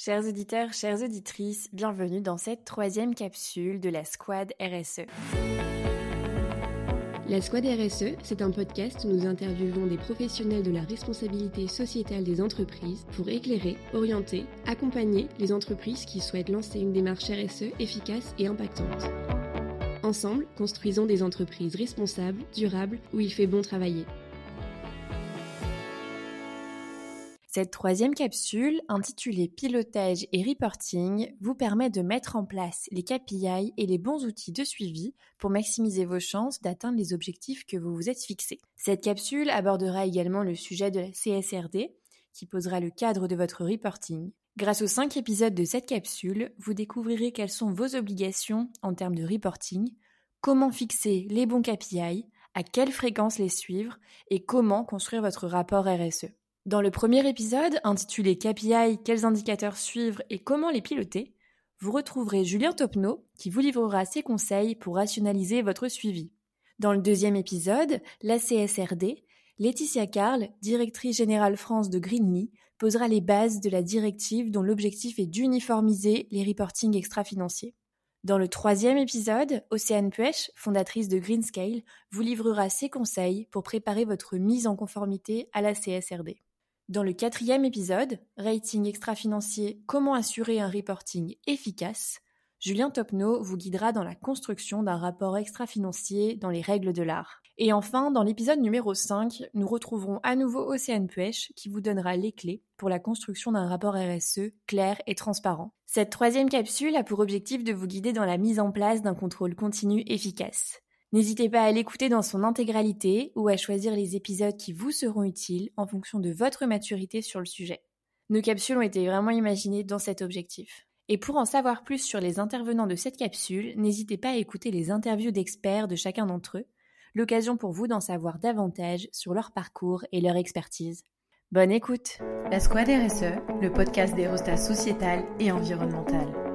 Chers auditeurs, chères auditrices, bienvenue dans cette troisième capsule de la Squad RSE. La Squad RSE, c'est un podcast où nous interviewons des professionnels de la responsabilité sociétale des entreprises pour éclairer, orienter, accompagner les entreprises qui souhaitent lancer une démarche RSE efficace et impactante. Ensemble, construisons des entreprises responsables, durables, où il fait bon travailler. Cette troisième capsule, intitulée Pilotage et Reporting, vous permet de mettre en place les KPI et les bons outils de suivi pour maximiser vos chances d'atteindre les objectifs que vous vous êtes fixés. Cette capsule abordera également le sujet de la CSRD, qui posera le cadre de votre reporting. Grâce aux cinq épisodes de cette capsule, vous découvrirez quelles sont vos obligations en termes de reporting, comment fixer les bons KPI, à quelle fréquence les suivre et comment construire votre rapport RSE. Dans le premier épisode, intitulé KPI, quels indicateurs suivre et comment les piloter, vous retrouverez Julien Topneau qui vous livrera ses conseils pour rationaliser votre suivi. Dans le deuxième épisode, la CSRD, Laetitia Carl, directrice générale France de Greenly, posera les bases de la directive dont l'objectif est d'uniformiser les reportings extra-financiers. Dans le troisième épisode, Océane Puech, fondatrice de Greenscale, vous livrera ses conseils pour préparer votre mise en conformité à la CSRD. Dans le quatrième épisode, Rating extra-financier, comment assurer un reporting efficace, Julien Topneau vous guidera dans la construction d'un rapport extra-financier dans les règles de l'art. Et enfin, dans l'épisode numéro 5, nous retrouverons à nouveau Océane Puech qui vous donnera les clés pour la construction d'un rapport RSE clair et transparent. Cette troisième capsule a pour objectif de vous guider dans la mise en place d'un contrôle continu efficace. N'hésitez pas à l'écouter dans son intégralité ou à choisir les épisodes qui vous seront utiles en fonction de votre maturité sur le sujet. Nos capsules ont été vraiment imaginées dans cet objectif. Et pour en savoir plus sur les intervenants de cette capsule, n'hésitez pas à écouter les interviews d'experts de chacun d'entre eux, l'occasion pour vous d'en savoir davantage sur leur parcours et leur expertise. Bonne écoute La Squad RSE, le podcast des sociétal et environnemental.